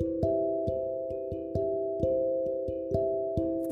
Thank you.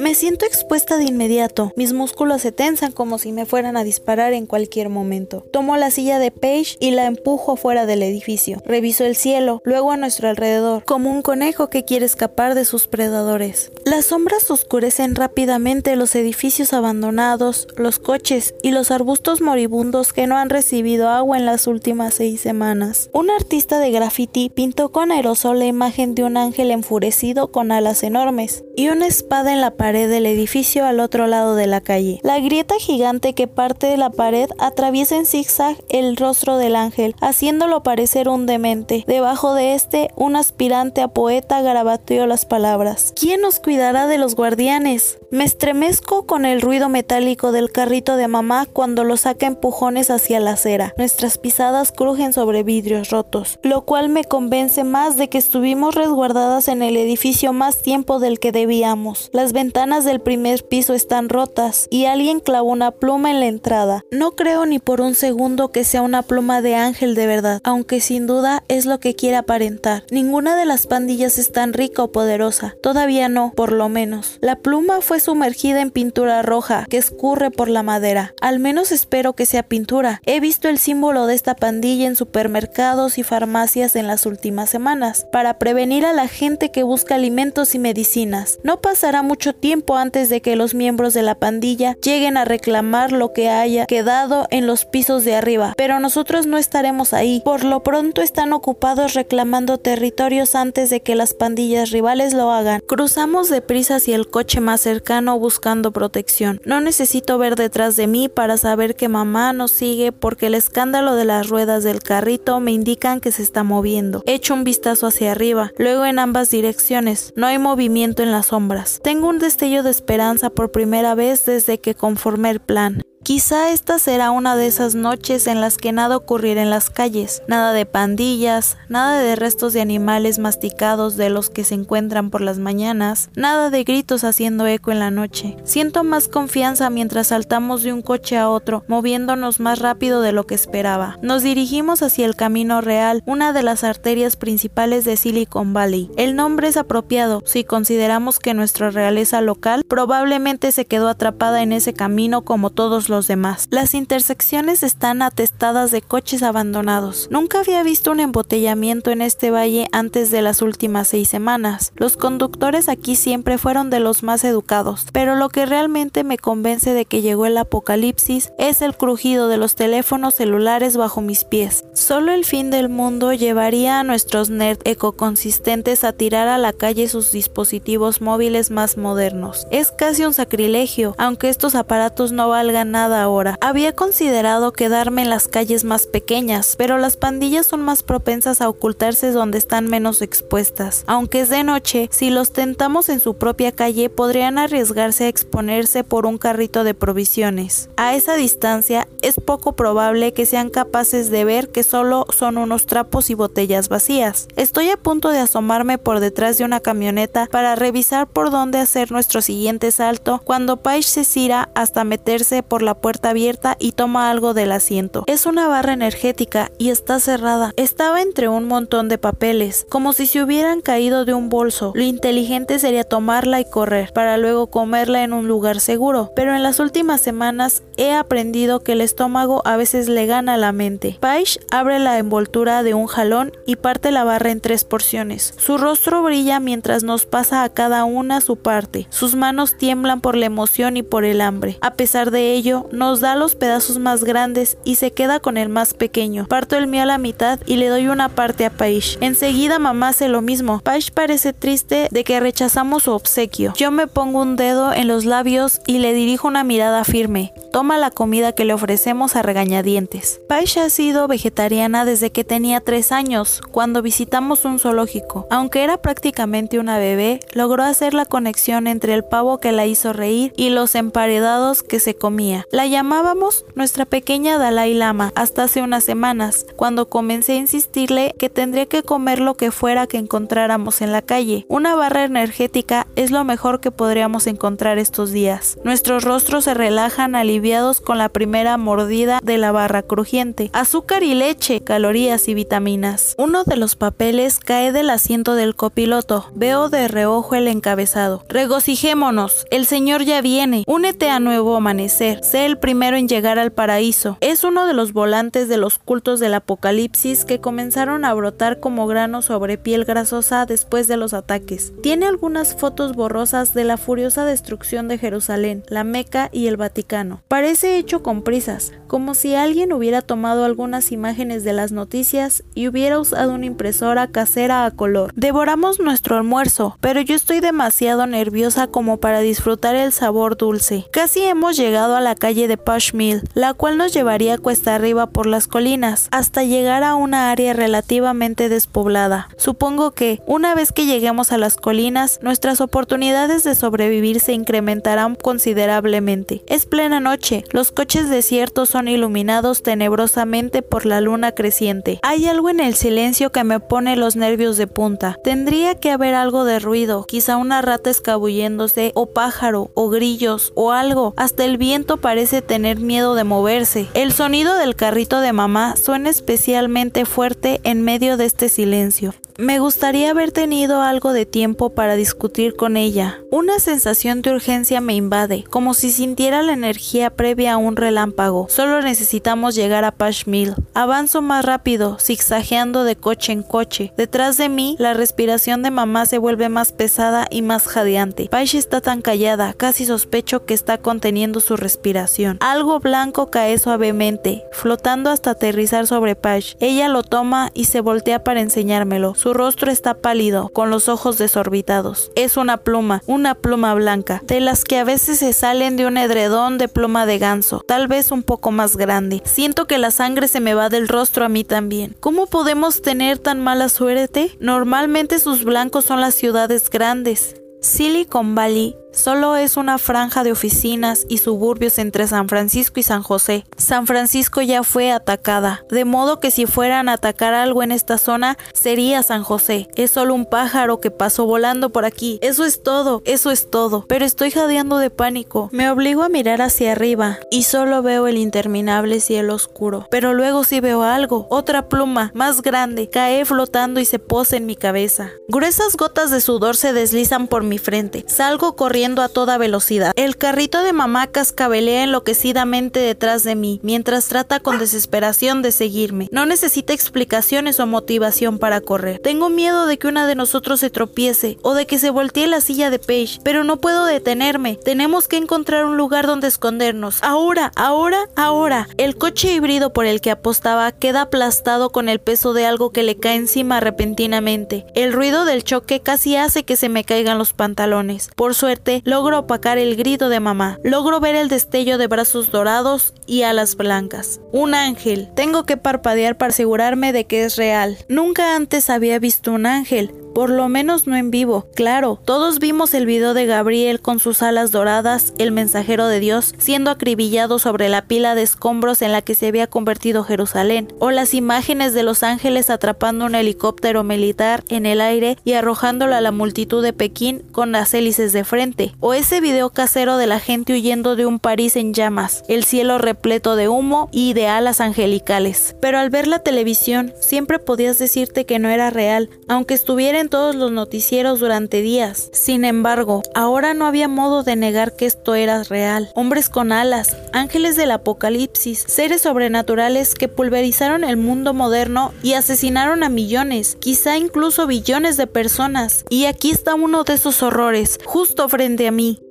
Me siento expuesta de inmediato. Mis músculos se tensan como si me fueran a disparar en cualquier momento. Tomo la silla de Paige y la empujo fuera del edificio. Reviso el cielo, luego a nuestro alrededor, como un conejo que quiere escapar de sus predadores. Las sombras oscurecen rápidamente los edificios abandonados, los coches y los arbustos moribundos que no han recibido agua en las últimas seis semanas. Un artista de graffiti pintó con aerosol la imagen de un ángel enfurecido con alas enormes y una espada en la pared del edificio al otro lado de la calle. La grieta gigante que parte de la pared atraviesa en zigzag el rostro del ángel, haciéndolo parecer un demente. Debajo de este, un aspirante a poeta garabateó las palabras. ¿Quién nos cuidará de los guardianes? Me estremezco con el ruido metálico del carrito de mamá cuando lo saca empujones hacia la acera. Nuestras pisadas crujen sobre vidrios rotos, lo cual me convence más de que estuvimos resguardadas en el edificio más tiempo del que debíamos. Las ventanas ventanas del primer piso están rotas y alguien clavó una pluma en la entrada. No creo ni por un segundo que sea una pluma de ángel de verdad, aunque sin duda es lo que quiere aparentar. Ninguna de las pandillas es tan rica o poderosa. Todavía no, por lo menos. La pluma fue sumergida en pintura roja que escurre por la madera. Al menos espero que sea pintura. He visto el símbolo de esta pandilla en supermercados y farmacias en las últimas semanas, para prevenir a la gente que busca alimentos y medicinas. No pasará mucho tiempo antes de que los miembros de la pandilla lleguen a reclamar lo que haya quedado en los pisos de arriba, pero nosotros no estaremos ahí. Por lo pronto están ocupados reclamando territorios antes de que las pandillas rivales lo hagan. Cruzamos deprisa hacia el coche más cercano buscando protección. No necesito ver detrás de mí para saber que mamá nos sigue porque el escándalo de las ruedas del carrito me indican que se está moviendo. Echo un vistazo hacia arriba, luego en ambas direcciones. No hay movimiento en las sombras. Tengo un de esperanza por primera vez desde que conformé el plan. Quizá esta será una de esas noches en las que nada ocurrirá en las calles, nada de pandillas, nada de restos de animales masticados de los que se encuentran por las mañanas, nada de gritos haciendo eco en la noche. Siento más confianza mientras saltamos de un coche a otro, moviéndonos más rápido de lo que esperaba. Nos dirigimos hacia el Camino Real, una de las arterias principales de Silicon Valley. El nombre es apropiado si consideramos que nuestra realeza local probablemente se quedó atrapada en ese camino como todos los demás. Las intersecciones están atestadas de coches abandonados. Nunca había visto un embotellamiento en este valle antes de las últimas seis semanas. Los conductores aquí siempre fueron de los más educados, pero lo que realmente me convence de que llegó el apocalipsis es el crujido de los teléfonos celulares bajo mis pies. Solo el fin del mundo llevaría a nuestros nerd ecoconsistentes a tirar a la calle sus dispositivos móviles más modernos. Es casi un sacrilegio, aunque estos aparatos no valgan nada ahora. Había considerado quedarme en las calles más pequeñas, pero las pandillas son más propensas a ocultarse donde están menos expuestas. Aunque es de noche, si los tentamos en su propia calle podrían arriesgarse a exponerse por un carrito de provisiones. A esa distancia es poco probable que sean capaces de ver que solo son unos trapos y botellas vacías. Estoy a punto de asomarme por detrás de una camioneta para revisar por dónde hacer nuestro siguiente salto cuando Paige se cira hasta meterse por la puerta abierta y toma algo del asiento. Es una barra energética y está cerrada. Estaba entre un montón de papeles, como si se hubieran caído de un bolso. Lo inteligente sería tomarla y correr, para luego comerla en un lugar seguro. Pero en las últimas semanas he aprendido que el estómago a veces le gana a la mente. Paige abre la envoltura de un jalón y parte la barra en tres porciones. Su rostro brilla mientras nos pasa a cada una su parte. Sus manos tiemblan por la emoción y por el hambre. A pesar de ello, nos da los pedazos más grandes y se queda con el más pequeño. Parto el mío a la mitad y le doy una parte a Paige. Enseguida mamá hace lo mismo. Paige parece triste de que rechazamos su obsequio. Yo me pongo un dedo en los labios y le dirijo una mirada firme. Toma la comida que le ofrecemos a regañadientes. Paige ha sido vegetariana desde que tenía tres años, cuando visitamos un zoológico. Aunque era prácticamente una bebé, logró hacer la conexión entre el pavo que la hizo reír y los emparedados que se comía. La llamábamos nuestra pequeña Dalai Lama hasta hace unas semanas, cuando comencé a insistirle que tendría que comer lo que fuera que encontráramos en la calle. Una barra energética es lo mejor que podríamos encontrar estos días. Nuestros rostros se relajan con la primera mordida de la barra crujiente. Azúcar y leche, calorías y vitaminas. Uno de los papeles cae del asiento del copiloto. Veo de reojo el encabezado. Regocijémonos, el Señor ya viene. Únete a nuevo amanecer. Sé el primero en llegar al paraíso. Es uno de los volantes de los cultos del apocalipsis que comenzaron a brotar como granos sobre piel grasosa después de los ataques. Tiene algunas fotos borrosas de la furiosa destrucción de Jerusalén, la Meca y el Vaticano. Parece hecho con prisas, como si alguien hubiera tomado algunas imágenes de las noticias y hubiera usado una impresora casera a color. Devoramos nuestro almuerzo, pero yo estoy demasiado nerviosa como para disfrutar el sabor dulce. Casi hemos llegado a la calle de Push Mill, la cual nos llevaría cuesta arriba por las colinas, hasta llegar a una área relativamente despoblada. Supongo que, una vez que lleguemos a las colinas, nuestras oportunidades de sobrevivir se incrementarán considerablemente. Es plena noche, los coches desiertos son iluminados tenebrosamente por la luna creciente. Hay algo en el silencio que me pone los nervios de punta. Tendría que haber algo de ruido, quizá una rata escabulléndose, o pájaro, o grillos, o algo. Hasta el viento parece tener miedo de moverse. El sonido del carrito de mamá suena especialmente fuerte en medio de este silencio. Me gustaría haber tenido algo de tiempo para discutir con ella. Una sensación de urgencia me invade, como si sintiera la energía previa a un relámpago. Solo necesitamos llegar a Pash Mill. Avanzo más rápido, zigzagueando de coche en coche. Detrás de mí, la respiración de mamá se vuelve más pesada y más jadeante. Pash está tan callada, casi sospecho que está conteniendo su respiración. Algo blanco cae suavemente, flotando hasta aterrizar sobre Pash. Ella lo toma y se voltea para enseñármelo. Rostro está pálido, con los ojos desorbitados. Es una pluma, una pluma blanca, de las que a veces se salen de un edredón de pluma de ganso, tal vez un poco más grande. Siento que la sangre se me va del rostro a mí también. ¿Cómo podemos tener tan mala suerte? Normalmente sus blancos son las ciudades grandes. Silicon Valley Solo es una franja de oficinas y suburbios entre San Francisco y San José. San Francisco ya fue atacada, de modo que si fueran a atacar algo en esta zona sería San José. Es solo un pájaro que pasó volando por aquí. Eso es todo, eso es todo. Pero estoy jadeando de pánico. Me obligo a mirar hacia arriba y solo veo el interminable cielo oscuro. Pero luego sí veo algo, otra pluma, más grande, cae flotando y se posa en mi cabeza. Gruesas gotas de sudor se deslizan por mi frente. Salgo corriendo a toda velocidad. El carrito de mamá cascabelea enloquecidamente detrás de mí, mientras trata con desesperación de seguirme. No necesita explicaciones o motivación para correr. Tengo miedo de que una de nosotros se tropiece o de que se voltee la silla de Paige, pero no puedo detenerme. Tenemos que encontrar un lugar donde escondernos. Ahora, ahora, ahora. El coche híbrido por el que apostaba queda aplastado con el peso de algo que le cae encima repentinamente. El ruido del choque casi hace que se me caigan los pantalones. Por suerte, logro opacar el grito de mamá. Logro ver el destello de brazos dorados y alas blancas. Un ángel. Tengo que parpadear para asegurarme de que es real. Nunca antes había visto un ángel, por lo menos no en vivo. Claro, todos vimos el video de Gabriel con sus alas doradas, el mensajero de Dios, siendo acribillado sobre la pila de escombros en la que se había convertido Jerusalén, o las imágenes de los ángeles atrapando un helicóptero militar en el aire y arrojándolo a la multitud de Pekín con las hélices de frente, o ese video casero de la gente huyendo de un París en llamas, el cielo repleto de humo y de alas angelicales. Pero al ver la televisión, siempre podías decirte que no era real, aunque estuviera en todos los noticieros durante días. Sin embargo, ahora no había modo de negar que esto era real. Hombres con alas, ángeles del apocalipsis, seres sobrenaturales que pulverizaron el mundo moderno y asesinaron a millones, quizá incluso billones de personas. Y aquí está uno de esos horrores, justo frente a mí.